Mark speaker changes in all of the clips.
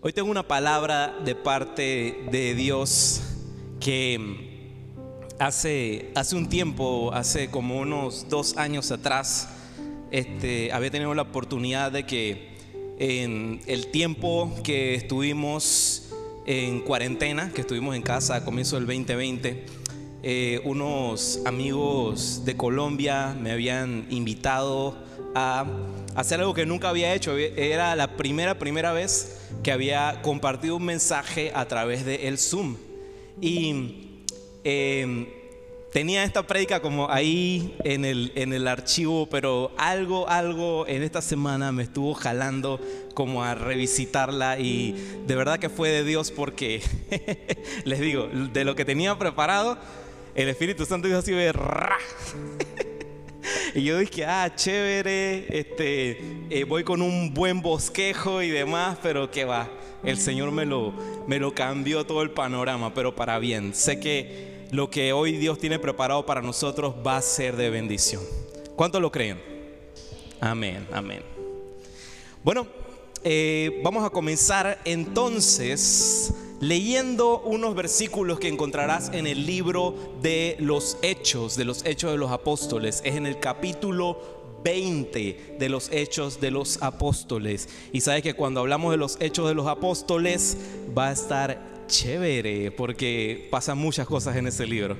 Speaker 1: Hoy tengo una palabra de parte de Dios que hace, hace un tiempo, hace como unos dos años atrás, este, había tenido la oportunidad de que en el tiempo que estuvimos en cuarentena, que estuvimos en casa a comienzo del 2020, eh, unos amigos de Colombia me habían invitado a hacer algo que nunca había hecho. Era la primera, primera vez que había compartido un mensaje a través de el Zoom. Y em, tenía esta prédica como ahí en el, en el archivo, pero algo, algo en esta semana me estuvo jalando como a revisitarla y de verdad que fue de Dios porque, les digo, de lo que tenía preparado, el Espíritu Santo dijo así de... Y yo dije, ah, chévere, este, eh, voy con un buen bosquejo y demás, pero qué va. El Señor me lo, me lo cambió todo el panorama, pero para bien. Sé que lo que hoy Dios tiene preparado para nosotros va a ser de bendición. ¿Cuántos lo creen? Amén, amén. Bueno, eh, vamos a comenzar entonces leyendo unos versículos que encontrarás en el libro de los Hechos, de los Hechos de los Apóstoles. Es en el capítulo 20 de los Hechos de los Apóstoles. Y sabes que cuando hablamos de los Hechos de los Apóstoles va a estar chévere porque pasan muchas cosas en ese libro.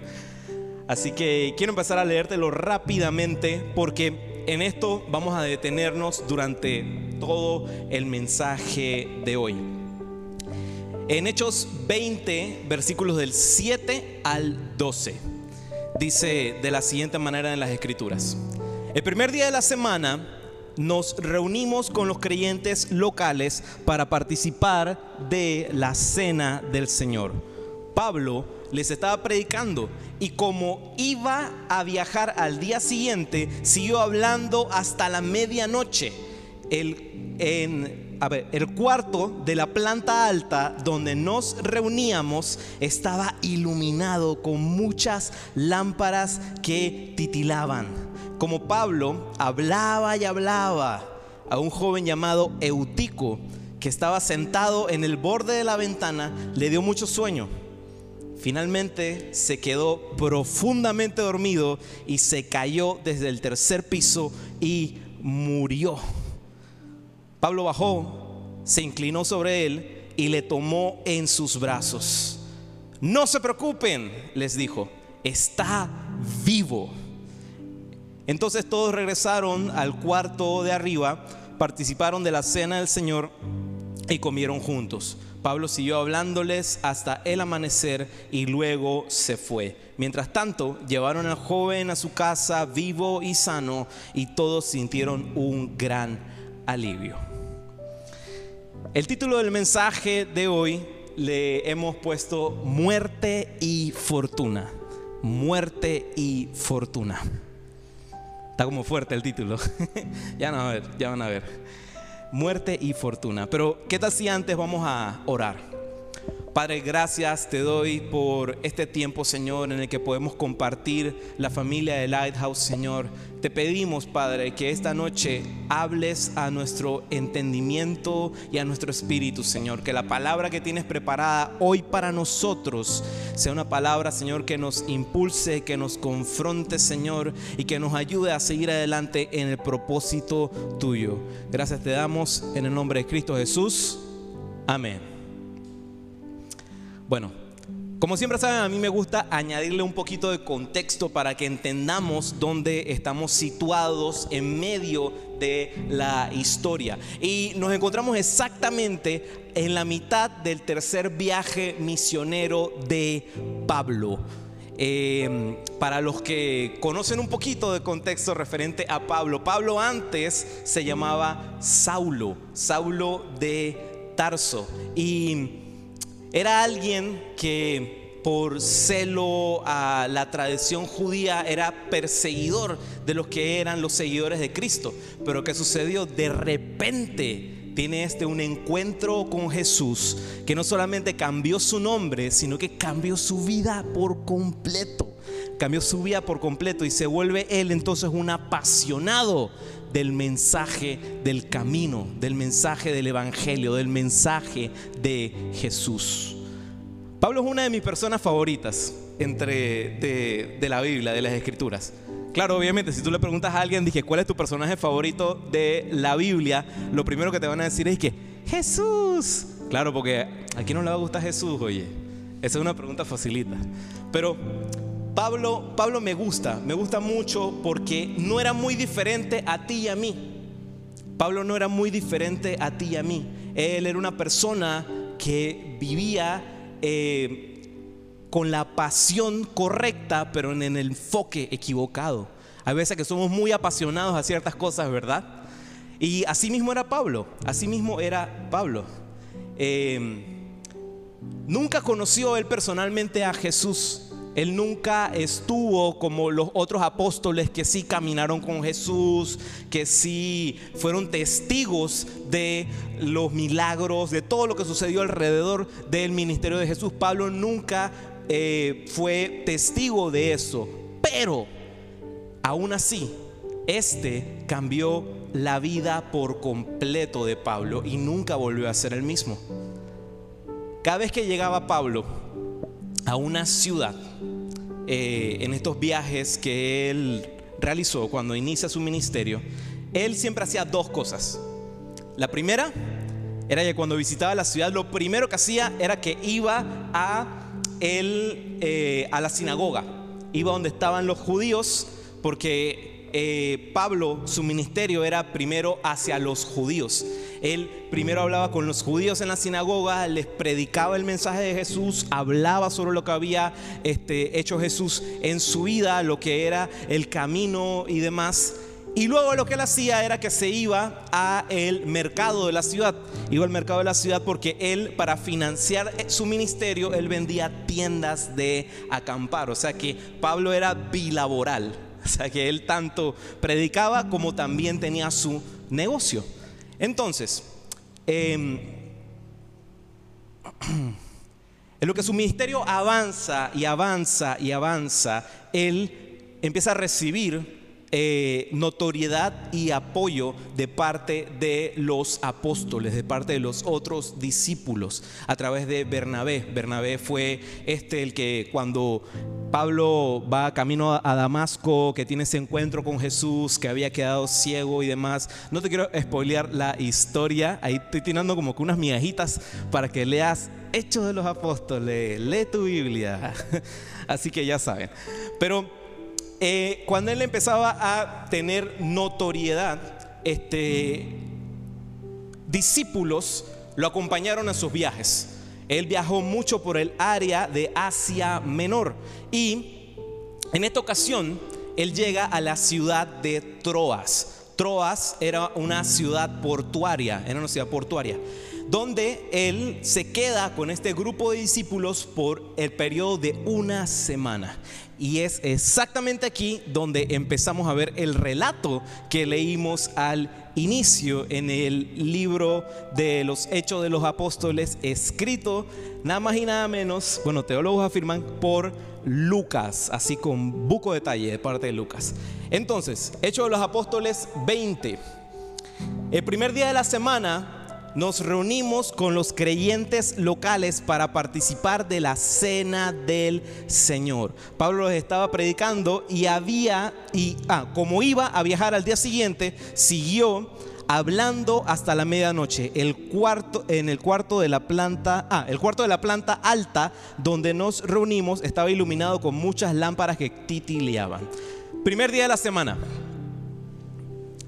Speaker 1: Así que quiero empezar a leértelo rápidamente porque en esto vamos a detenernos durante todo el mensaje de hoy. En Hechos 20, versículos del 7 al 12, dice de la siguiente manera en las escrituras. El primer día de la semana nos reunimos con los creyentes locales para participar de la cena del Señor. Pablo les estaba predicando y como iba a viajar al día siguiente, siguió hablando hasta la medianoche. A ver, el cuarto de la planta alta donde nos reuníamos estaba iluminado con muchas lámparas que titilaban. Como Pablo hablaba y hablaba a un joven llamado Eutico que estaba sentado en el borde de la ventana, le dio mucho sueño. Finalmente se quedó profundamente dormido y se cayó desde el tercer piso y murió. Pablo bajó, se inclinó sobre él y le tomó en sus brazos. No se preocupen, les dijo, está vivo. Entonces todos regresaron al cuarto de arriba, participaron de la cena del Señor y comieron juntos. Pablo siguió hablándoles hasta el amanecer y luego se fue. Mientras tanto, llevaron al joven a su casa vivo y sano y todos sintieron un gran alivio. El título del mensaje de hoy le hemos puesto Muerte y Fortuna. Muerte y Fortuna. Está como fuerte el título. ya van a ver, ya van a ver. Muerte y Fortuna. Pero, ¿qué tal si antes vamos a orar? Padre, gracias te doy por este tiempo, Señor, en el que podemos compartir la familia de Lighthouse, Señor. Te pedimos, Padre, que esta noche hables a nuestro entendimiento y a nuestro espíritu, Señor. Que la palabra que tienes preparada hoy para nosotros sea una palabra, Señor, que nos impulse, que nos confronte, Señor, y que nos ayude a seguir adelante en el propósito tuyo. Gracias te damos en el nombre de Cristo Jesús. Amén. Bueno, como siempre saben, a mí me gusta añadirle un poquito de contexto para que entendamos dónde estamos situados en medio de la historia. Y nos encontramos exactamente en la mitad del tercer viaje misionero de Pablo. Em, para los que conocen un poquito de contexto referente a Pablo, Pablo antes se llamaba Saulo, Saulo de Tarso. Y era alguien que por celo a la tradición judía era perseguidor de los que eran los seguidores de Cristo. Pero ¿qué sucedió? De repente tiene este un encuentro con Jesús que no solamente cambió su nombre, sino que cambió su vida por completo cambió su vida por completo y se vuelve él entonces un apasionado del mensaje del camino, del mensaje del Evangelio, del mensaje de Jesús. Pablo es una de mis personas favoritas entre de, la Biblia, de las Escrituras. Claro, obviamente, si tú le preguntas a alguien, dije, ¿cuál es tu personaje favorito de la Biblia? Lo primero que te van a decir es que Jesús. Claro, porque a quién no le va a gustar Jesús, oye. Esa es una pregunta facilita. Pero Pablo, Pablo me gusta, me gusta mucho porque no era muy diferente a ti y a mí. Pablo no era muy diferente a ti y a mí. Él era una persona que vivía eh, con la pasión correcta, pero en el enfoque equivocado. Hay veces que somos muy apasionados a ciertas cosas, ¿verdad? Y así mismo era Pablo, así mismo era Pablo. Eh, nunca conoció él personalmente a Jesús, él nunca estuvo como los otros apóstoles que sí caminaron con Jesús, que sí fueron testigos de los milagros, de todo lo que sucedió alrededor del ministerio de Jesús. Pablo nunca eh, fue testigo de eso. Pero, aún así, este cambió la vida por completo de Pablo y nunca volvió a ser el mismo. Cada vez que llegaba Pablo a una ciudad, eh, en estos viajes que él realizó cuando inicia su ministerio, él siempre hacía dos cosas. La primera era que cuando visitaba la ciudad, lo primero que hacía era que iba a, eh, a la sinagoga, iba donde estaban los judíos, porque eh, Pablo, su ministerio era primero hacia los judíos. Él primero hablaba con los judíos en la sinagoga, les predicaba el mensaje de Jesús, hablaba sobre lo que había este, hecho Jesús en su vida, lo que era el camino y demás. Y luego lo que él hacía era que se iba a el mercado de la ciudad. Iba al mercado de la ciudad porque él para financiar su ministerio él vendía tiendas de acampar, o sea que Pablo era bilaboral, o sea que él tanto predicaba como también tenía su negocio. Entonces, em, en lo que su ministerio avanza y avanza y avanza, él empieza a recibir eh, notoriedad y apoyo de parte de los apóstoles, de parte de los otros discípulos, a través de Bernabé. Bernabé fue este el que cuando Pablo va camino a Damasco, que tiene ese encuentro con Jesús, que había quedado ciego y demás. No te quiero spoilear la historia, ahí estoy tirando como que unas migajitas para que leas Hechos de los Apóstoles, lee tu Biblia. Así que ya saben. Pero eh, cuando él empezaba a tener notoriedad, este, discípulos lo acompañaron a sus viajes. Él viajó mucho por el área de Asia Menor y en esta ocasión él llega a la ciudad de Troas. Troas era una ciudad portuaria, era una ciudad portuaria, donde él se queda con este grupo de discípulos por el periodo de una semana. Y es exactamente aquí donde empezamos a ver el relato que leímos al inicio en el libro de los Hechos de los Apóstoles, escrito nada más y nada menos, bueno, teólogos afirman, por Lucas, así con buco detalle de parte de Lucas. Entonces, Hechos de los Apóstoles 20. El primer día de la semana nos reunimos con los creyentes locales para participar de la cena del Señor. Pablo les estaba predicando y había, y ah, como iba a viajar al día siguiente, siguió hablando hasta la medianoche. El cuarto, en el cuarto de la planta, ah, el cuarto de la planta alta donde nos reunimos estaba iluminado con muchas lámparas que titileaban. Primer día de la semana.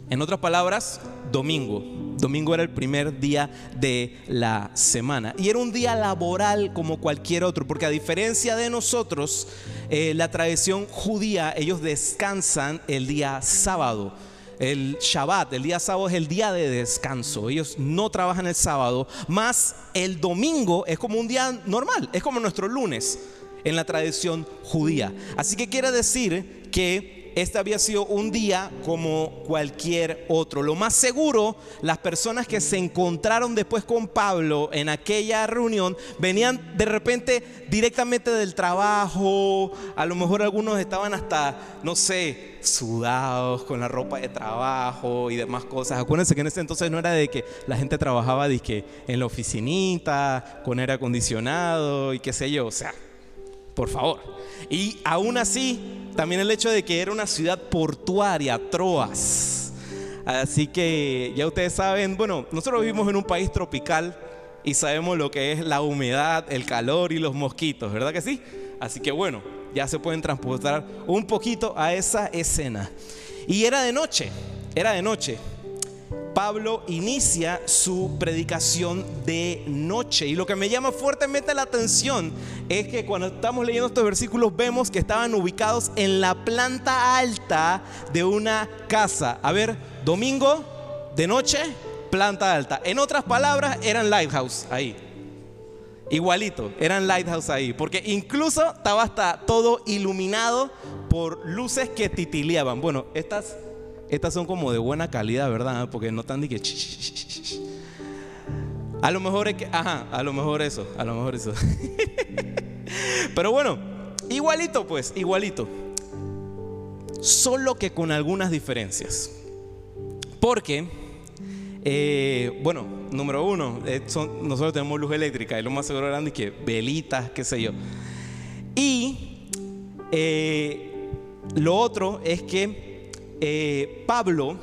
Speaker 1: En otras palabras, domingo. Domingo era el primer día de la semana. Y era un día laboral como cualquier otro, porque a diferencia de nosotros, eh, la tradición judía, ellos descansan el día sábado. El Shabbat, el día sábado es el día de descanso. Ellos no trabajan el sábado, más el domingo es como un día normal, es como nuestro lunes en la tradición judía. Así que quiere decir que este había sido un día como cualquier otro. Lo más seguro, las personas que se encontraron después con Pablo en aquella reunión venían de repente directamente del trabajo, a lo mejor algunos estaban hasta, no sé, sudados con la ropa de trabajo y demás cosas. Acuérdense que en ese entonces no era de que la gente trabajaba en la oficinita, con aire acondicionado y qué sé yo, o sea, por favor. Y aún así, también el hecho de que era una ciudad portuaria, Troas. Así que ya ustedes saben, bueno, nosotros vivimos en un país tropical y sabemos lo que es la humedad, el calor y los mosquitos, ¿verdad que sí? Así que bueno, ya se pueden transportar un poquito a esa escena. Y era de noche, era de noche. Pablo inicia su predicación de noche. Y lo que me llama fuertemente la atención es que cuando estamos leyendo estos versículos vemos que estaban ubicados en la planta alta de una casa. A ver, domingo de noche, planta alta. En otras palabras, eran lighthouse ahí. Igualito, eran lighthouse ahí. Porque incluso estaba hasta todo iluminado por luces que titileaban. Bueno, estas estas son como de buena calidad, ¿verdad? Porque no están ni que... A lo mejor es que... Ajá, a lo mejor eso, a lo mejor eso. Pero bueno, igualito pues, igualito. Solo que con algunas diferencias. Porque, eh, bueno, número uno, eh, nosotros tenemos luz eléctrica y lo más seguro grande es que velitas, qué sé yo. Y eh, lo otro es que eh, Pablo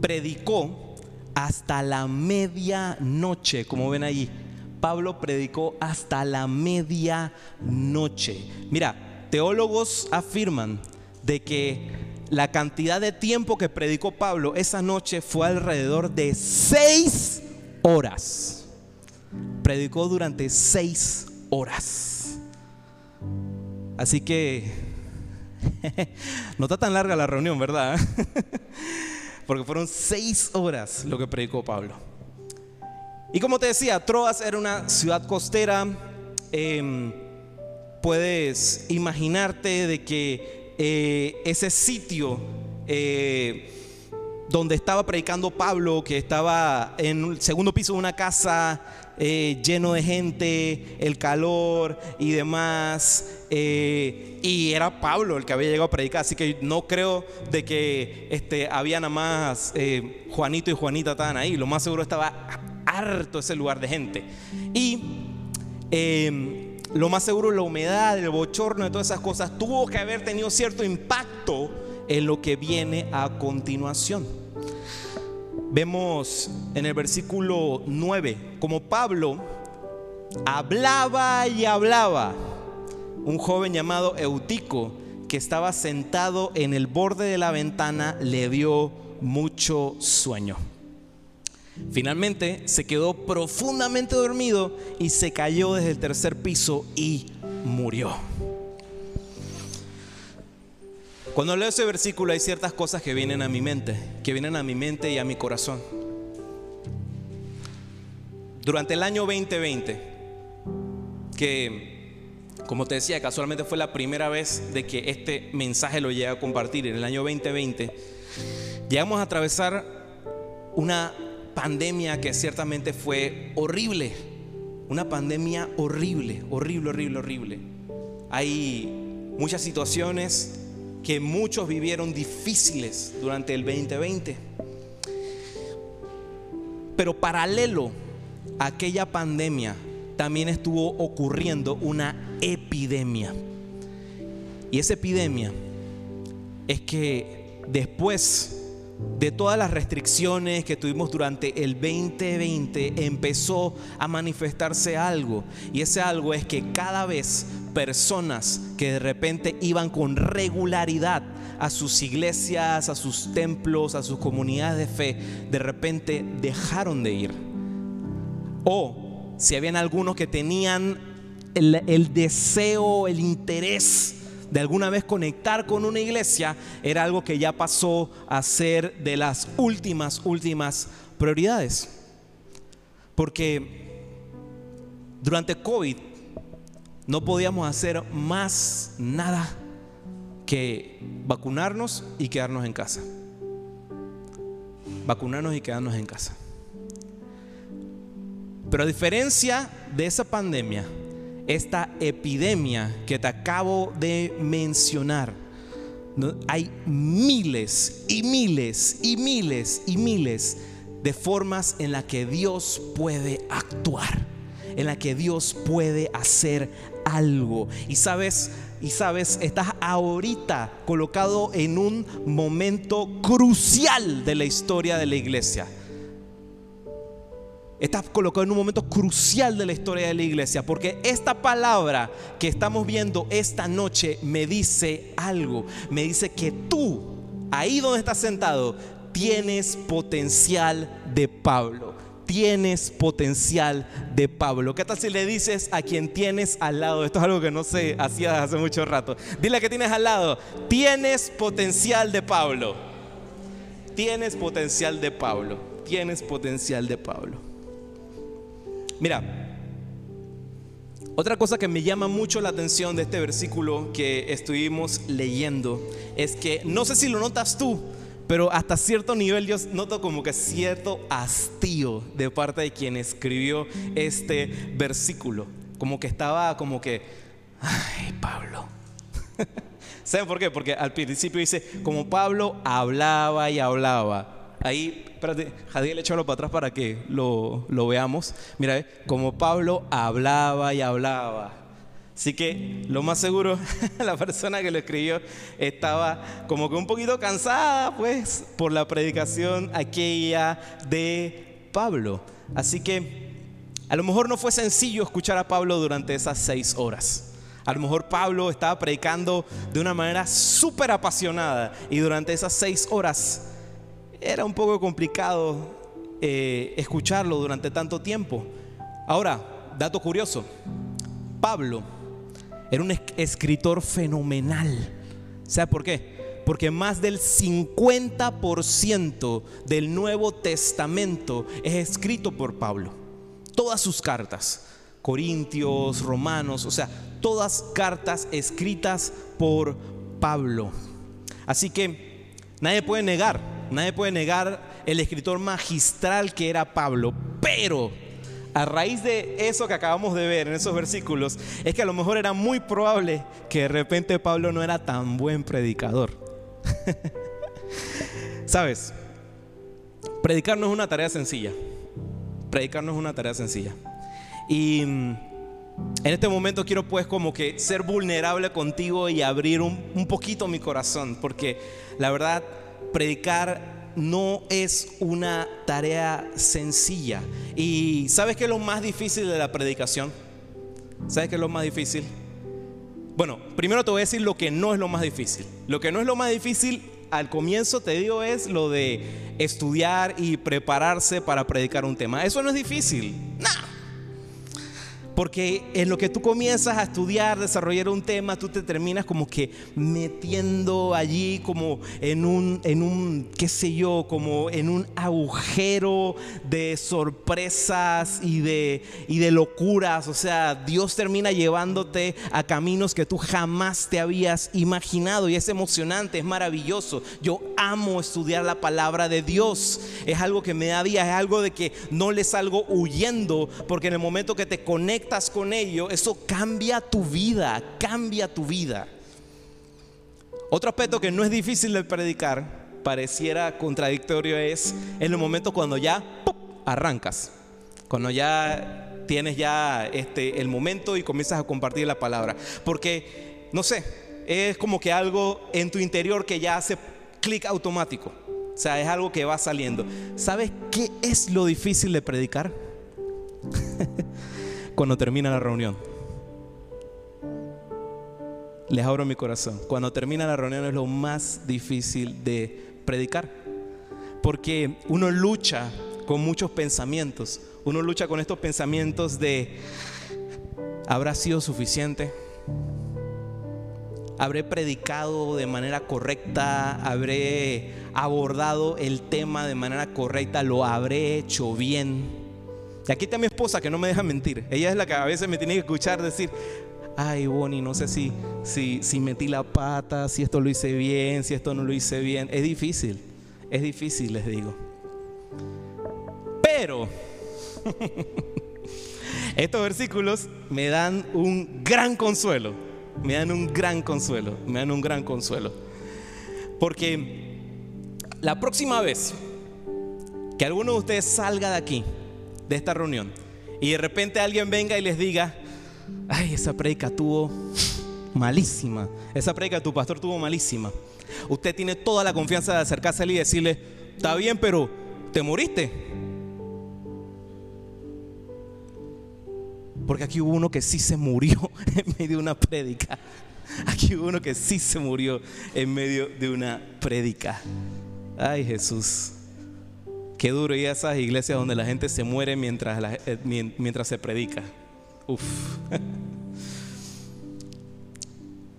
Speaker 1: predicó hasta la medianoche, como ven allí. Pablo predicó hasta la medianoche. Mira, teólogos afirman de que la cantidad de tiempo que predicó Pablo esa noche fue alrededor de seis horas. Predicó durante seis horas. Así que no está tan larga la reunión, ¿verdad? Porque fueron seis horas lo que predicó Pablo. Y como te decía, Troas era una ciudad costera. Em, puedes imaginarte de que eh, ese sitio eh, donde estaba predicando Pablo, que estaba en el segundo piso de una casa eh, lleno de gente, el calor y demás. Eh, y era Pablo el que había llegado a predicar, así que no creo de que este, había nada más eh, Juanito y Juanita estaban ahí. Lo más seguro estaba harto ese lugar de gente. Y em, lo más seguro la humedad, el bochorno de todas esas cosas tuvo que haber tenido cierto impacto en lo que viene a continuación. Vemos en el versículo 9 como Pablo hablaba y hablaba. Un joven llamado Eutico que estaba sentado en el borde de la ventana le dio mucho sueño. Finalmente se quedó profundamente dormido y se cayó desde el tercer piso y murió. Cuando leo ese versículo hay ciertas cosas que vienen a mi mente, que vienen a mi mente y a mi corazón. Durante el año 2020, que como te decía, casualmente fue la primera vez de que este mensaje lo llegué a compartir en el año 2020, llegamos a atravesar una pandemia que ciertamente fue horrible, una pandemia horrible, horrible, horrible, horrible. Hay muchas situaciones que muchos vivieron difíciles durante el 2020. Pero paralelo a aquella pandemia, también estuvo ocurriendo una epidemia. Y esa epidemia es que después de todas las restricciones que tuvimos durante el 2020, empezó a manifestarse algo. Y ese algo es que cada vez personas que de repente iban con regularidad a sus iglesias, a sus templos, a sus comunidades de fe, de repente dejaron de ir. O si habían algunos que tenían el, deseo, el interés de alguna vez conectar con una iglesia, era algo que ya pasó a ser de las últimas, últimas prioridades. Porque durante COVID no podíamos hacer más nada que vacunarnos y quedarnos en casa. Vacunarnos y quedarnos en casa. Pero a diferencia de esa pandemia, esta epidemia que te acabo de mencionar, hay miles y miles y miles y miles de formas en las que Dios puede actuar, en la que Dios puede hacer algo. Y sabes, y sabes, estás ahorita colocado en un momento crucial de la historia de la iglesia. Estás colocado en un momento crucial de la historia de la iglesia, porque esta palabra que estamos viendo esta noche me dice algo, me dice que tú, ahí donde estás sentado, tienes potencial de Pablo. Tienes potencial de Pablo. ¿Qué tal si le dices a quien tienes al lado? Esto es algo que no se hacía hace mucho rato. Dile a que tienes al lado. Tienes potencial de Pablo. Tienes potencial de Pablo. Tienes potencial de Pablo. Mira, otra cosa que me llama mucho la atención de este versículo que estuvimos leyendo es que no sé si lo notas tú, pero hasta cierto nivel yo noto como que cierto hastío de parte de quien escribió este versículo. Como que estaba como que, ay, Pablo. ¿Saben por qué? Porque al principio dice, como Pablo hablaba y hablaba. Ahí, espérate, Jadiel, échalo para atrás para que lo, lo veamos. Mira, como Pablo hablaba y hablaba. Así que lo más seguro, la persona que lo escribió estaba como que un poquito cansada, pues, por la predicación aquella de Pablo. Así que a lo mejor no fue sencillo escuchar a Pablo durante esas seis horas. A lo mejor Pablo estaba predicando de una manera súper apasionada y durante esas seis horas era un poco complicado eh, escucharlo durante tanto tiempo. Ahora, dato curioso, Pablo era un escritor fenomenal. ¿Sabe por qué? Porque más del 50% del Nuevo Testamento es escrito por Pablo. Todas sus cartas, Corintios, Romanos, o sea, todas cartas escritas por Pablo. Así que nadie puede negar, nadie puede negar el escritor magistral que era Pablo, pero a raíz de eso que acabamos de ver en esos versículos, es que a lo mejor era muy probable que de repente Pablo no era tan buen predicador. ¿Sabes? Predicar no es una tarea sencilla. Predicar no es una tarea sencilla. Y mm, en este momento quiero pues como que ser vulnerable contigo y abrir un, un poquito mi corazón, porque la verdad, predicar no es una tarea sencilla. ¿Y sabes qué es lo más difícil de la predicación? ¿Sabes qué es lo más difícil? Bueno, primero te voy a decir lo que no es lo más difícil. Lo que no es lo más difícil, al comienzo te digo, es lo de estudiar y prepararse para predicar un tema. Eso no es difícil. Porque en lo que tú comienzas a estudiar, desarrollar un tema, tú te terminas como que metiendo allí como en un, en un, qué sé yo, como en un agujero de sorpresas y de, y de locuras. O sea, Dios termina llevándote a caminos que tú jamás te habías imaginado. Y es emocionante, es maravilloso. Yo amo estudiar la palabra de Dios. Es algo que me da vida, es algo de que no le salgo huyendo, porque en el momento que te conectas, estás con ello, eso cambia tu vida, cambia tu vida. Otro aspecto que no es difícil de predicar, pareciera contradictorio, es en el momento cuando ya arrancas, cuando ya tienes ya este, el momento y comienzas a compartir la palabra. Porque, no sé, es como que algo en tu interior que ya hace clic automático. O sea, es algo que va saliendo. ¿Sabes qué es lo difícil de predicar? cuando termina la reunión. Les abro mi corazón. Cuando termina la reunión es lo más difícil de predicar. Porque uno lucha con muchos pensamientos. Uno lucha con estos pensamientos de, ¿habrá sido suficiente? ¿Habré predicado de manera correcta? ¿Habré abordado el tema de manera correcta? ¿Lo habré hecho bien? Y aquí está mi esposa que no me deja mentir. Ella es la que a veces me tiene que escuchar decir, ay Bonnie, no sé si, si, si metí la pata, si esto lo hice bien, si esto no lo hice bien. Es difícil, es difícil, les digo. Pero estos versículos me dan un gran consuelo, me dan un gran consuelo, me dan un gran consuelo. Porque la próxima vez que alguno de ustedes salga de aquí, de esta reunión, y de repente alguien venga y les diga, ay, esa predica tuvo malísima, esa predica tu pastor tuvo malísima. Usted tiene toda la confianza de acercarse a él y decirle, está bien, pero te moriste. Porque aquí hubo uno que sí se murió en medio de una prédica. Aquí hubo uno que sí se murió en medio de una prédica. Ay Jesús. Qué duro y esas iglesias donde la gente se muere mientras, eh, mientras se predica. Uf.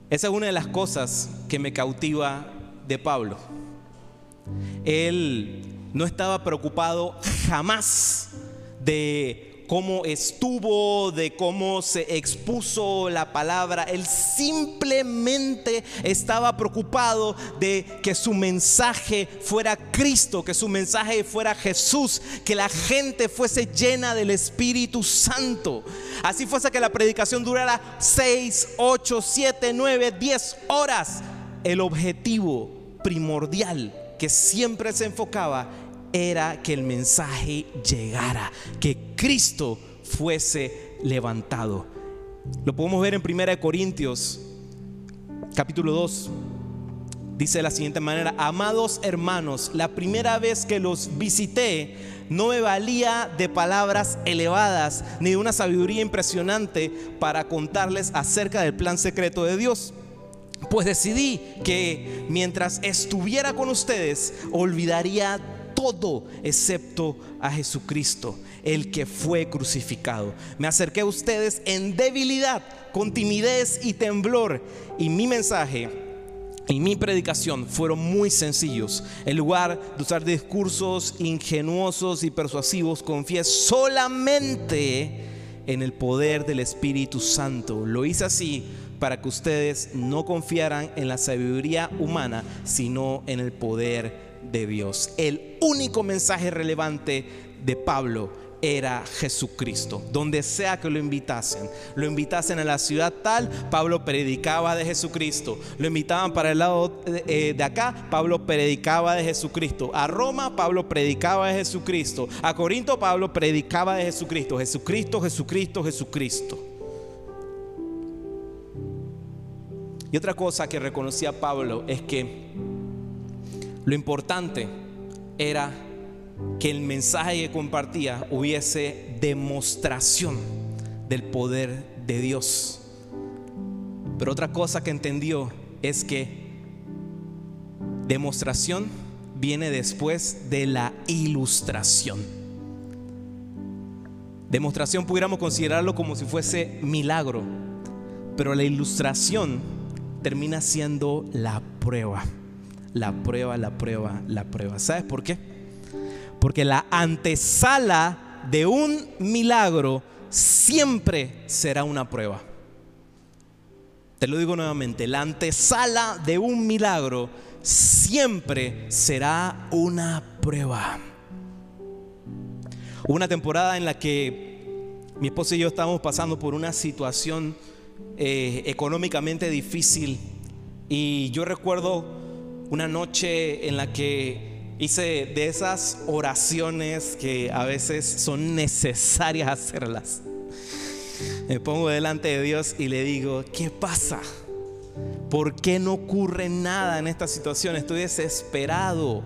Speaker 1: Esa es una de las cosas que me cautiva de Pablo. Él no estaba preocupado jamás de cómo estuvo, de cómo se expuso la palabra. Él simplemente estaba preocupado de que su mensaje fuera Cristo, que su mensaje fuera Jesús, que la gente fuese llena del Espíritu Santo. Así fuese que la predicación durara 6, 8, 7, 9, 10 horas. El objetivo primordial que siempre se enfocaba era que el mensaje llegara, que Cristo fuese levantado. Lo podemos ver en 1 Corintios capítulo 2. Dice de la siguiente manera, amados hermanos, la primera vez que los visité no me valía de palabras elevadas ni de una sabiduría impresionante para contarles acerca del plan secreto de Dios. Pues decidí que mientras estuviera con ustedes olvidaría todo excepto a Jesucristo, el que fue crucificado. Me acerqué a ustedes en debilidad, con timidez y temblor, y mi mensaje y mi predicación fueron muy sencillos. En lugar de usar discursos ingenuosos y persuasivos, confié solamente en el poder del Espíritu Santo. Lo hice así para que ustedes no confiaran en la sabiduría humana, sino en el poder de Dios. El único mensaje relevante de Pablo era Jesucristo. Donde sea que lo invitasen, lo invitasen a la ciudad tal, Pablo predicaba de Jesucristo. Lo invitaban para el lado eh, de acá, Pablo predicaba de Jesucristo. A Roma, Pablo predicaba de Jesucristo. A Corinto, Pablo predicaba de Jesucristo. Jesucristo, Jesucristo, Jesucristo. Y otra cosa que reconocía Pablo es que lo importante era que el mensaje que compartía hubiese demostración del poder de Dios. Pero otra cosa que entendió es que demostración viene después de la ilustración. Demostración pudiéramos considerarlo como si fuese milagro, pero la ilustración termina siendo la prueba la prueba, la prueba, la prueba. ¿Sabes por qué? Porque la antesala de un milagro siempre será una prueba. Te lo digo nuevamente, la antesala de un milagro siempre será una prueba. Una temporada en la que mi esposo y yo estábamos pasando por una situación eh, económicamente difícil y yo recuerdo una noche en la que hice de esas oraciones que a veces son necesarias hacerlas. Me pongo delante de Dios y le digo, ¿qué pasa? ¿Por qué no ocurre nada en esta situación? Estoy desesperado.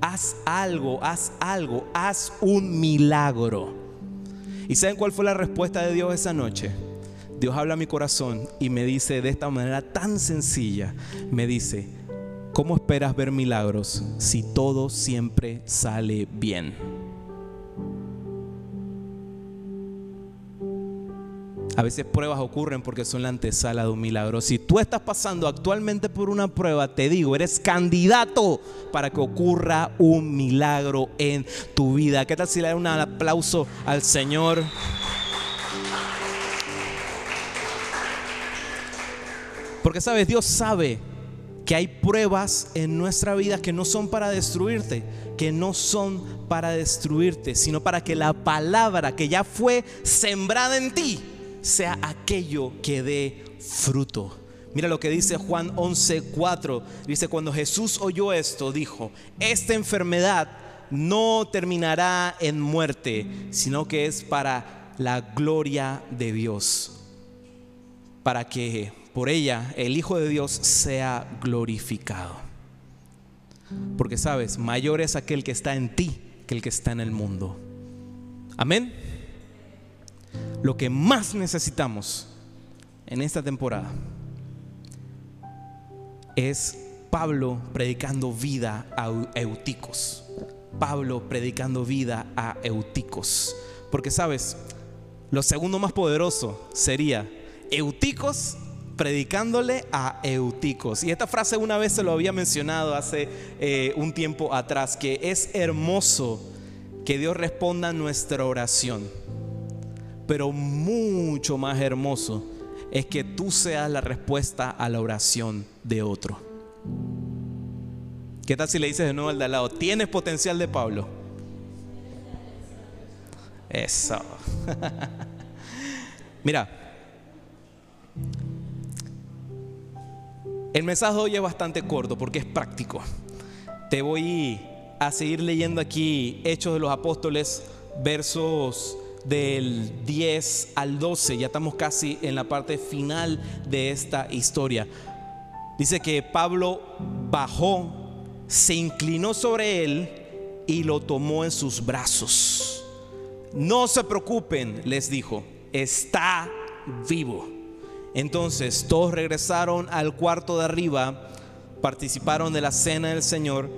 Speaker 1: Haz algo, haz algo, haz un milagro. ¿Y saben cuál fue la respuesta de Dios esa noche? Dios habla a mi corazón y me dice de esta manera tan sencilla, me dice, ¿Cómo esperas ver milagros si todo siempre sale bien? A veces pruebas ocurren porque son la antesala de un milagro. Si tú estás pasando actualmente por una prueba, te digo, eres candidato para que ocurra un milagro en tu vida. ¿Qué tal si le das un aplauso al Señor? Porque sabes, Dios sabe que hay pruebas en nuestra vida que no son para destruirte, que no son para destruirte, sino para que la palabra que ya fue sembrada en ti sea aquello que dé fruto. Mira lo que dice Juan 11:4. Dice, cuando Jesús oyó esto, dijo, esta enfermedad no terminará en muerte, sino que es para la gloria de Dios, para que por ella el Hijo de Dios sea glorificado. Porque sabes, mayor es aquel que está en ti que el que está en el mundo. Amén. Lo que más necesitamos en esta temporada es Pablo predicando vida a Euticos. Pablo predicando vida a Euticos. Porque sabes, lo segundo más poderoso sería Euticos predicándole a Euticos. Y esta frase una vez se lo había mencionado hace eh, un tiempo atrás, que es hermoso que Dios responda a nuestra oración. Pero mucho más hermoso es que tú seas la respuesta a la oración de otro. ¿Qué tal si le dices de nuevo al de al lado, tienes potencial de Pablo? Eso. Mira, el mensaje de hoy es bastante corto porque es práctico. Te voy a seguir leyendo aquí Hechos de los Apóstoles, versos del 10 al 12. Ya estamos casi en la parte final de esta historia. Dice que Pablo bajó, se inclinó sobre él y lo tomó en sus brazos. No se preocupen, les dijo, está vivo. Entonces todos regresaron al cuarto de arriba, participaron de la cena del Señor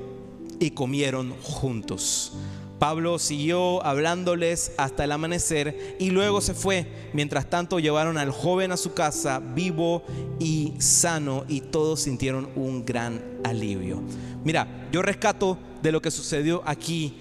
Speaker 1: y comieron juntos. Pablo siguió hablándoles hasta el amanecer y luego se fue. Mientras tanto llevaron al joven a su casa vivo y sano y todos sintieron un gran alivio. Mira, yo rescato de lo que sucedió aquí,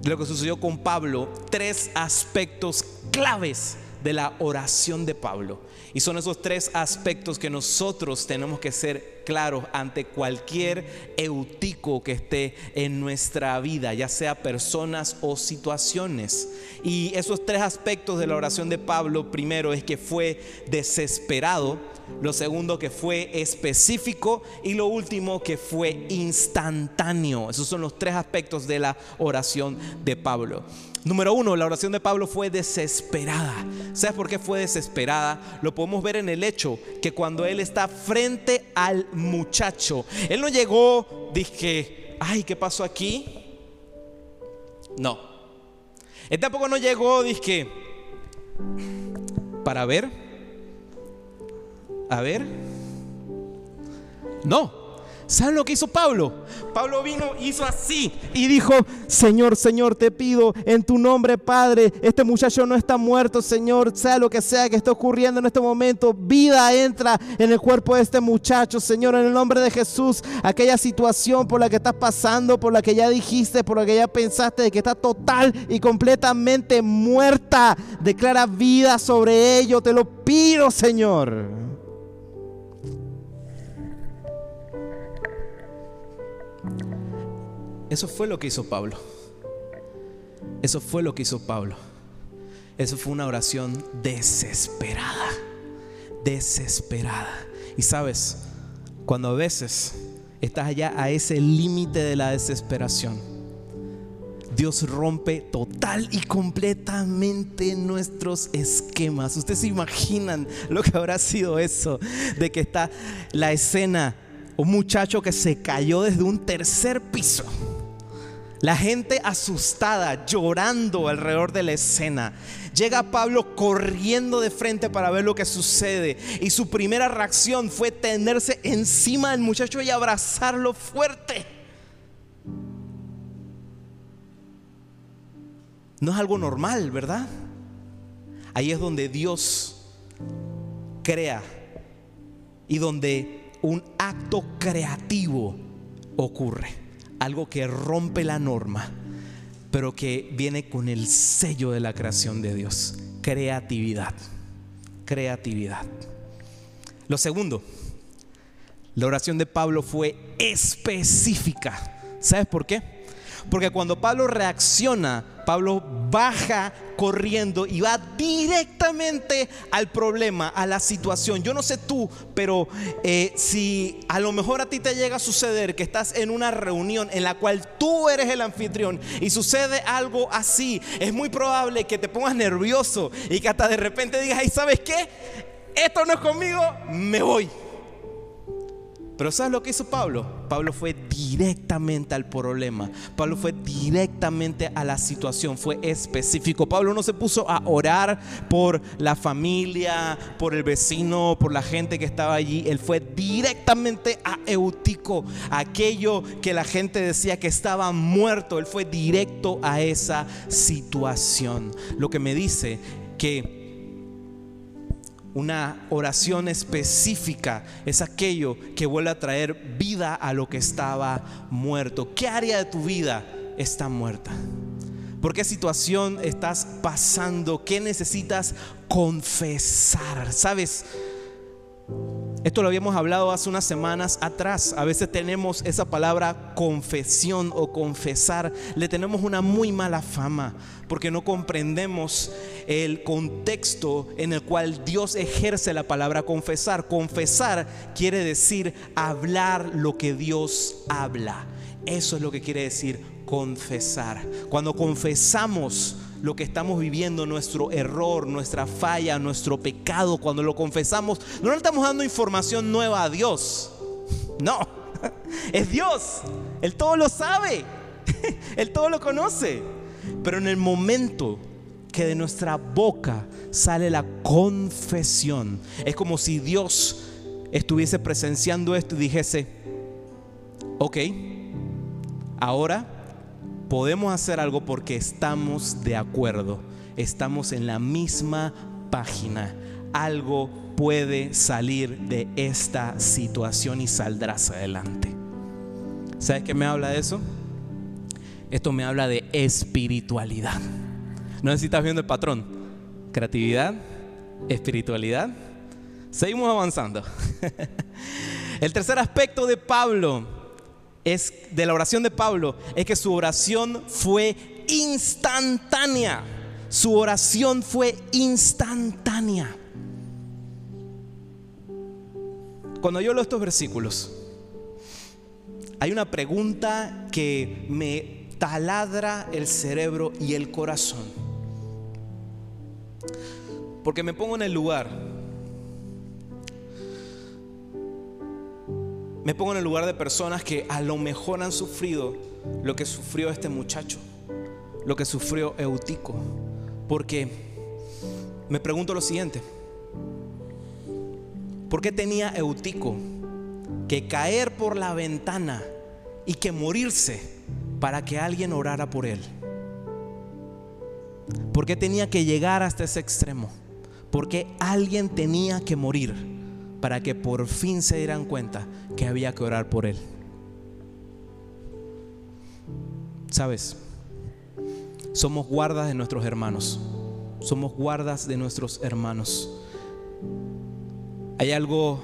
Speaker 1: de lo que sucedió con Pablo, tres aspectos claves de la oración de Pablo. Y son esos tres aspectos que nosotros tenemos que ser claros ante cualquier eutico que esté en nuestra vida, ya sea personas o situaciones. Y esos tres aspectos de la oración de Pablo, primero es que fue desesperado, lo segundo que fue específico y lo último que fue instantáneo. Esos son los tres aspectos de la oración de Pablo. Número uno, la oración de Pablo fue desesperada. ¿Sabes por qué fue desesperada? Lo podemos ver en el hecho que cuando él está frente al muchacho, él no llegó, dije, ay, ¿qué pasó aquí? No. Él tampoco no llegó, dije, para ver, a ver. No. ¿Saben lo que hizo Pablo? Pablo vino, hizo así y dijo, Señor, Señor, te pido en tu nombre, Padre, este muchacho no está muerto, Señor, sea lo que sea que esté ocurriendo en este momento, vida entra en el cuerpo de este muchacho, Señor, en el nombre de Jesús, aquella situación por la que estás pasando, por la que ya dijiste, por la que ya pensaste, de que está total y completamente muerta, declara vida sobre ello, te lo pido, Señor. Eso fue lo que hizo Pablo. Eso fue lo que hizo Pablo. Eso fue una oración desesperada. Desesperada. Y sabes, cuando a veces estás allá a ese límite de la desesperación, Dios rompe total y completamente nuestros esquemas. Ustedes se imaginan lo que habrá sido eso, de que está la escena, un muchacho que se cayó desde un tercer piso la gente asustada, llorando alrededor de la escena. Llega Pablo corriendo de frente para ver lo que sucede. Y su primera reacción fue tenerse encima del muchacho y abrazarlo fuerte. No es algo normal, ¿verdad? Ahí es donde Dios crea y donde un acto creativo ocurre algo que rompe la norma, pero que viene con el sello de la creación de Dios. Creatividad. Creatividad. Lo segundo, la oración de Pablo fue específica. ¿Sabes por qué? Porque cuando Pablo reacciona, Pablo baja corriendo y va directamente al problema, a la situación. Yo no sé tú, pero eh, si a lo mejor a ti te llega a suceder que estás en una reunión en la cual tú eres el anfitrión y sucede algo así, es muy probable que te pongas nervioso y que hasta de repente digas, ¿y sabes qué? Esto no es conmigo, me voy. Pero ¿sabes lo que hizo Pablo? Pablo fue directamente al problema. Pablo fue directamente a la situación. Fue específico. Pablo no se puso a orar por la familia, por el vecino, por la gente que estaba allí. Él fue directamente a Eutico, aquello que la gente decía que estaba muerto. Él fue directo a esa situación. Lo que me dice que una oración específica es aquello que vuelve a traer vida a lo que estaba muerto. ¿Qué área de tu vida está muerta? ¿Por qué situación estás pasando? ¿Qué necesitas confesar? ¿Sabes? Esto lo habíamos hablado hace unas semanas atrás. A veces tenemos esa palabra confesión o confesar. Le tenemos una muy mala fama porque no comprendemos el contexto en el cual Dios ejerce la palabra confesar. Confesar quiere decir hablar lo que Dios habla. Eso es lo que quiere decir confesar. Cuando confesamos lo que estamos viviendo, nuestro error, nuestra falla, nuestro pecado, cuando lo confesamos, no le estamos dando información nueva a Dios. No, es Dios. Él todo lo sabe. Él todo lo conoce. Pero en el momento que de nuestra boca sale la confesión, es como si Dios estuviese presenciando esto y dijese, ok, ahora podemos hacer algo porque estamos de acuerdo, estamos en la misma página. Algo puede salir de esta situación y saldrás adelante. ¿Sabes qué me habla de eso? Esto me habla de espiritualidad. No sé si estás viendo el patrón. Creatividad, espiritualidad. Seguimos avanzando. El tercer aspecto de Pablo es de la oración de Pablo es que su oración fue instantánea. Su oración fue instantánea. Cuando yo leo estos versículos, hay una pregunta que me taladra el cerebro y el corazón. Porque me pongo en el lugar Me pongo en el lugar de personas que a lo mejor han sufrido lo que sufrió este muchacho, lo que sufrió Eutico. Porque me pregunto lo siguiente. ¿Por qué tenía Eutico que caer por la ventana y que morirse para que alguien orara por él? ¿Por qué tenía que llegar hasta ese extremo? ¿Por qué alguien tenía que morir? Para que por fin se dieran cuenta que había que orar por él. ¿Sabes? Somos guardas de nuestros hermanos. Somos guardas de nuestros hermanos. Hay algo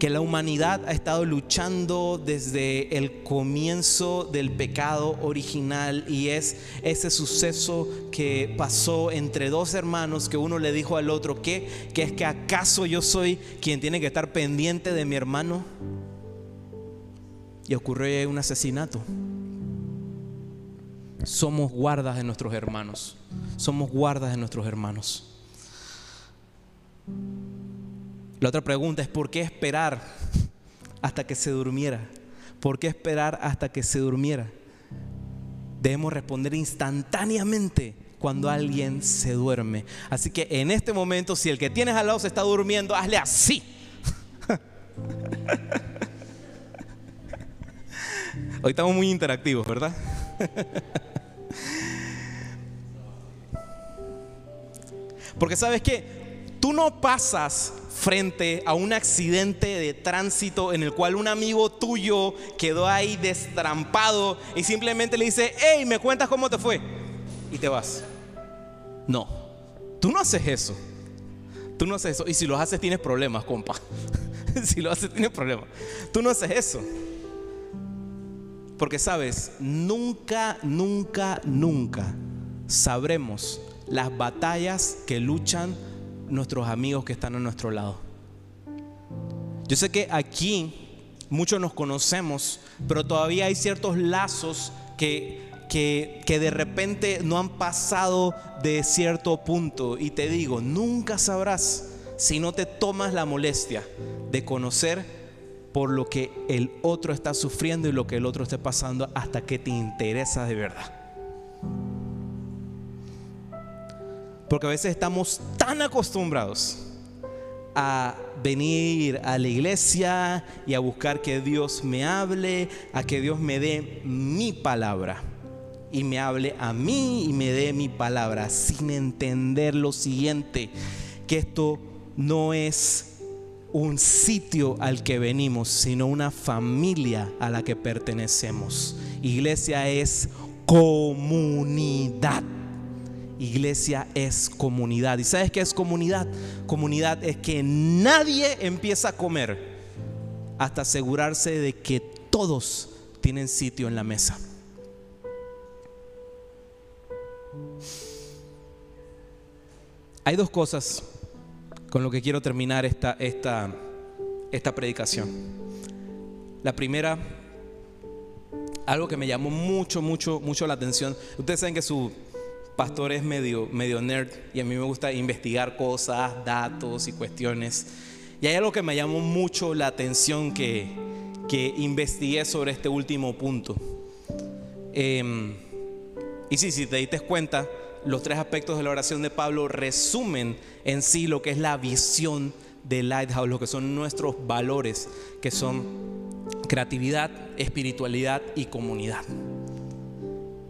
Speaker 1: que la humanidad ha estado luchando desde el comienzo del pecado original y es ese suceso que pasó entre dos hermanos que uno le dijo al otro que, que es que acaso yo soy quien tiene que estar pendiente de mi hermano y ocurrió un asesinato. Somos guardas de nuestros hermanos. Somos guardas de nuestros hermanos. La otra pregunta es, ¿por qué esperar hasta que se durmiera? ¿Por qué esperar hasta que se durmiera? Debemos responder instantáneamente cuando alguien se duerme. Así que en este momento, si el que tienes al lado se está durmiendo, hazle así. Hoy estamos muy interactivos, ¿verdad? Porque sabes que tú no pasas frente a un accidente de tránsito en el cual un amigo tuyo quedó ahí destrampado y simplemente le dice, hey, ¿me cuentas cómo te fue? Y te vas. No, tú no haces eso. Tú no haces eso. Y si lo haces, tienes problemas, compa. si lo haces, tienes problemas. Tú no haces eso. Porque sabes, nunca, nunca, nunca sabremos las batallas que luchan nuestros amigos que están a nuestro lado. Yo sé que aquí muchos nos conocemos, pero todavía hay ciertos lazos que, que, que, de repente no han pasado de cierto punto. Y te digo, nunca sabrás si no te tomas la molestia de conocer por lo que el otro está sufriendo y lo que el otro esté pasando hasta que te interesa de verdad. Porque a veces estamos tan acostumbrados a venir a la iglesia y a buscar que Dios me hable, a que Dios me dé mi palabra y me hable a mí y me dé mi palabra sin entender lo siguiente, que esto no es un sitio al que venimos, sino una familia a la que pertenecemos. Iglesia es comunidad. Iglesia es comunidad. ¿Y sabes qué es comunidad? Comunidad es que nadie empieza a comer hasta asegurarse de que todos tienen sitio en la mesa. Hay dos cosas con lo que quiero terminar esta, esta, esta predicación. La primera, algo que me llamó mucho, mucho, mucho la atención. Ustedes saben que su pastor es medio, nerd y a mí me gusta investigar cosas, datos y cuestiones. Y hay algo que me llamó mucho la atención que, que investigué sobre este último punto. Em, y sí, si te diste cuenta, los tres aspectos de la oración de Pablo resumen en sí lo que es la visión de Lighthouse, lo que son nuestros valores, que son creatividad, espiritualidad y comunidad.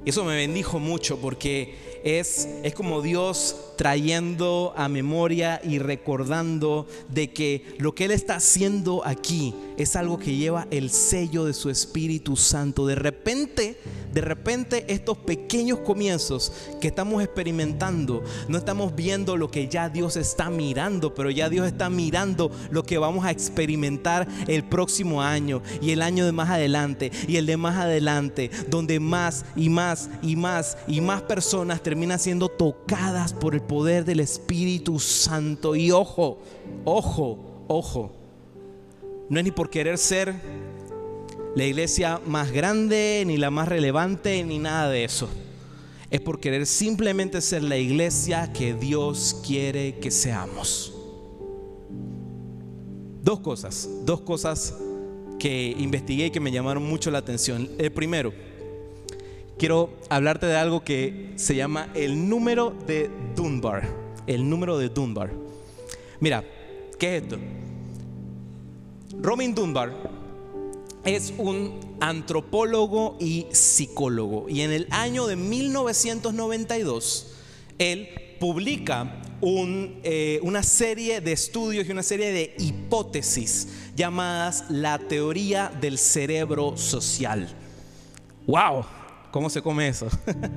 Speaker 1: Y eso me bendijo mucho porque es, es como Dios trayendo a memoria y recordando de que lo que Él está haciendo aquí es algo que lleva el sello de su Espíritu Santo. De repente, de repente estos pequeños comienzos que estamos experimentando, no estamos viendo lo que ya Dios está mirando, pero ya Dios está mirando lo que vamos a experimentar el próximo año y el año de más adelante y el de más adelante, donde más y más y más y más personas terminan siendo tocadas por el poder del Espíritu Santo. Y ojo, ojo, ojo, no es ni por querer ser la iglesia más grande, ni la más relevante, ni nada de eso. Es por querer simplemente ser la iglesia que Dios quiere que seamos. Dos cosas, dos cosas que investigué y que me llamaron mucho la atención. El primero, quiero hablarte de algo que se llama el número de Dunbar. El número de Dunbar. Mira, ¿qué es esto? Robin Dunbar es un antropólogo y psicólogo. Y en el año de 1992, él publica eh, una serie de estudios y una serie de hipótesis llamadas la teoría del cerebro social. ¡Wow! ¿Cómo se come eso?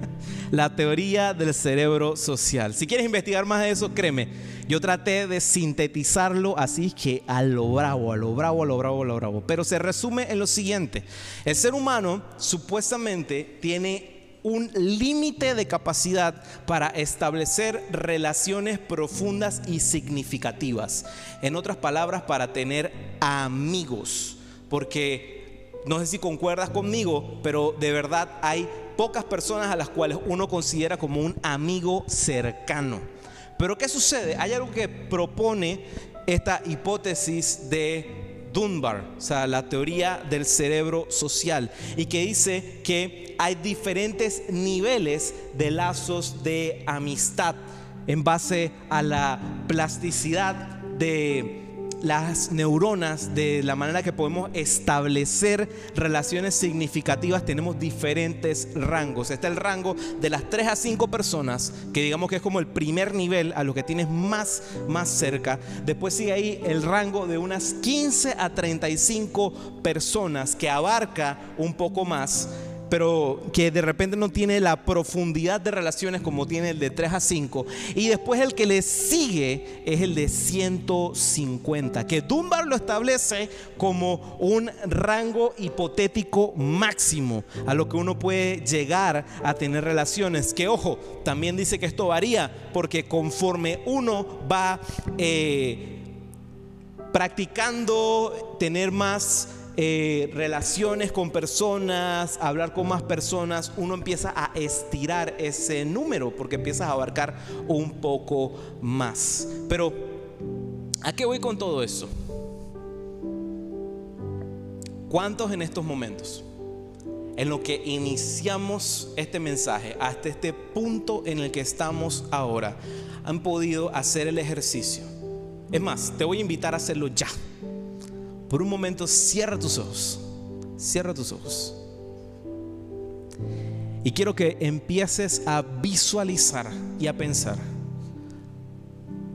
Speaker 1: la teoría del cerebro social. Si quieres investigar más de eso, créeme, yo traté de sintetizarlo así que a lo bravo, a lo bravo, a lo bravo, a lo bravo. Pero se resume en lo siguiente. El ser humano supuestamente tiene un límite de capacidad para establecer relaciones profundas y significativas. En otras palabras, para tener amigos. Porque no sé si concuerdas conmigo, pero de verdad hay pocas personas a las cuales uno considera como un amigo cercano. Pero ¿qué sucede? Hay algo que propone esta hipótesis de Dunbar, o sea, la teoría del cerebro social, y que dice que hay diferentes niveles de lazos de amistad en base a la plasticidad de las neuronas, de la manera que podemos establecer relaciones significativas, tenemos diferentes rangos. Está el rango de las 3 a 5 personas, que digamos que es como el primer nivel a lo que tienes más, más cerca. Después sigue ahí el rango de unas 15 a 35 personas, que abarca un poco más. Pero que de repente no tiene la profundidad de relaciones como tiene el de 3 a 5. Y después el que le sigue es el de 150, que Dunbar lo establece como un rango hipotético máximo a lo que uno puede llegar a tener relaciones. Que ojo, también dice que esto varía porque conforme uno va... Eh, practicando tener más eh, relaciones con personas, hablar con más personas, uno empieza a estirar ese número porque empiezas a abarcar un poco más. Pero, ¿a qué voy con todo eso? ¿Cuántos en estos momentos, en lo que iniciamos este mensaje, hasta este punto en el que estamos ahora, han podido hacer el ejercicio? Es más, te voy a invitar a hacerlo ya. Por un momento cierra tus ojos. Cierra tus ojos. Y quiero que empieces a visualizar y a pensar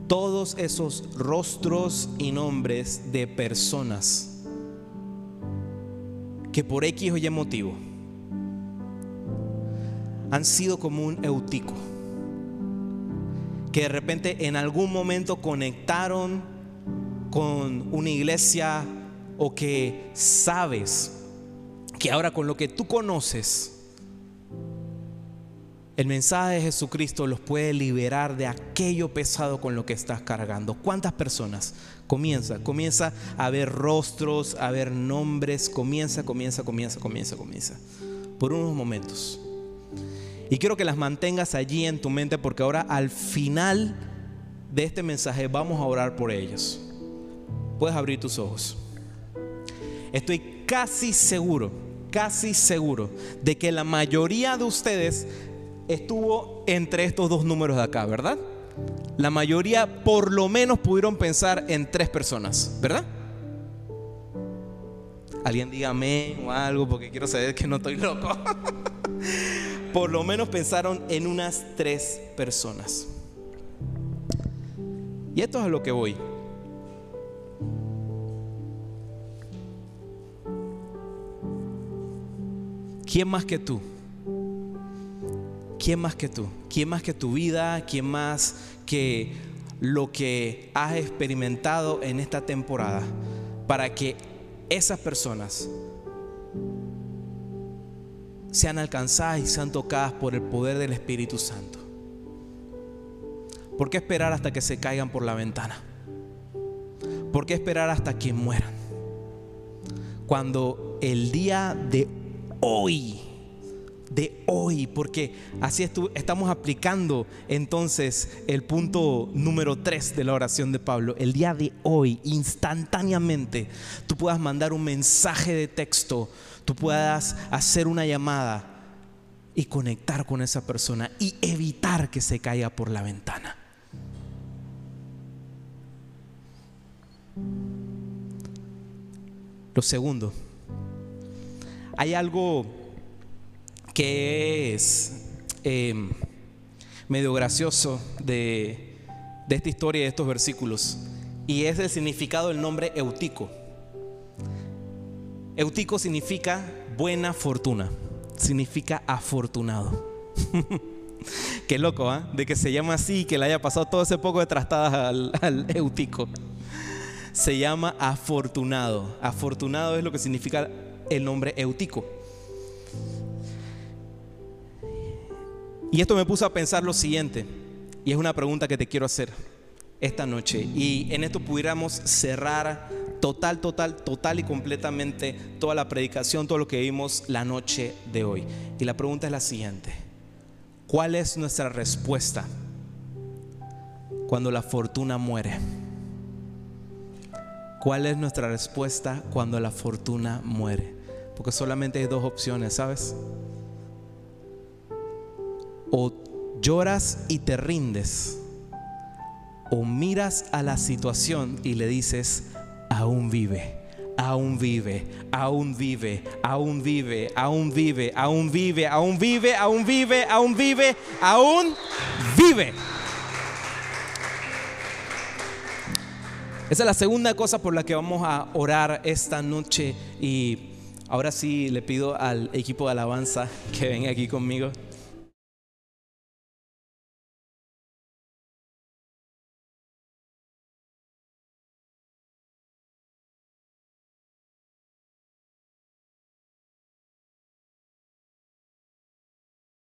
Speaker 1: todos esos rostros y nombres de personas que por X o Y motivo han sido como un eutico, que de repente en algún momento conectaron con una iglesia o que sabes que ahora con lo que tú conoces, el mensaje de Jesucristo los puede liberar de aquello pesado con lo que estás cargando. ¿Cuántas personas? Comienza, comienza a ver rostros, a ver nombres, comienza, comienza, comienza, comienza, comienza. Por unos momentos. Y quiero que las mantengas allí en tu mente porque ahora al final de este mensaje vamos a orar por ellos. Puedes abrir tus ojos. Estoy casi seguro, casi seguro de que la mayoría de ustedes estuvo entre estos dos números de acá, ¿verdad? La mayoría por lo menos pudieron pensar en tres personas, ¿verdad? Alguien dígame o algo porque quiero saber que no estoy loco. por lo menos pensaron en unas tres personas. Y esto es a lo que voy. ¿Quién más que tú? ¿Quién más que tú? ¿Quién más que tu vida? ¿Quién más que lo que has experimentado en esta temporada para que esas personas sean alcanzadas y sean tocadas por el poder del Espíritu Santo? ¿Por qué esperar hasta que se caigan por la ventana? ¿Por qué esperar hasta que mueran? Cuando el día de hoy, de hoy, porque así estamos aplicando entonces el punto número 3 de la oración de Pablo. El día de hoy, instantáneamente, tú puedas mandar un mensaje de texto, tú puedas hacer una llamada y conectar con esa persona y evitar que se caiga por la ventana. Lo segundo, hay algo que es em, medio gracioso de, esta historia y de estos versículos, y es el significado del nombre Eutico. Eutico significa buena fortuna, significa afortunado. Qué loco, ¿ah? De que se llama así, que le haya pasado todo ese poco de trastadas al, al Eutico. Se llama afortunado. Afortunado es lo que significa el nombre Eutico. Y esto me puso a pensar lo siguiente, y es una pregunta que te quiero hacer esta noche, y en esto pudiéramos cerrar total, total, total y completamente toda la predicación, todo lo que vimos la noche de hoy. Y la pregunta es la siguiente, ¿cuál es nuestra respuesta cuando la fortuna muere? ¿Cuál es nuestra respuesta cuando la fortuna muere? Porque solamente hay dos opciones, ¿sabes? O lloras y te rindes, o miras a la situación y le dices, aún vive, aún vive, aún vive, aún vive, aún vive, aún vive, aún vive, aún vive, aún vive, aún vive. Esa es la segunda cosa por la que vamos a orar esta noche y Ahora sí le pido al equipo de alabanza que venga aquí conmigo.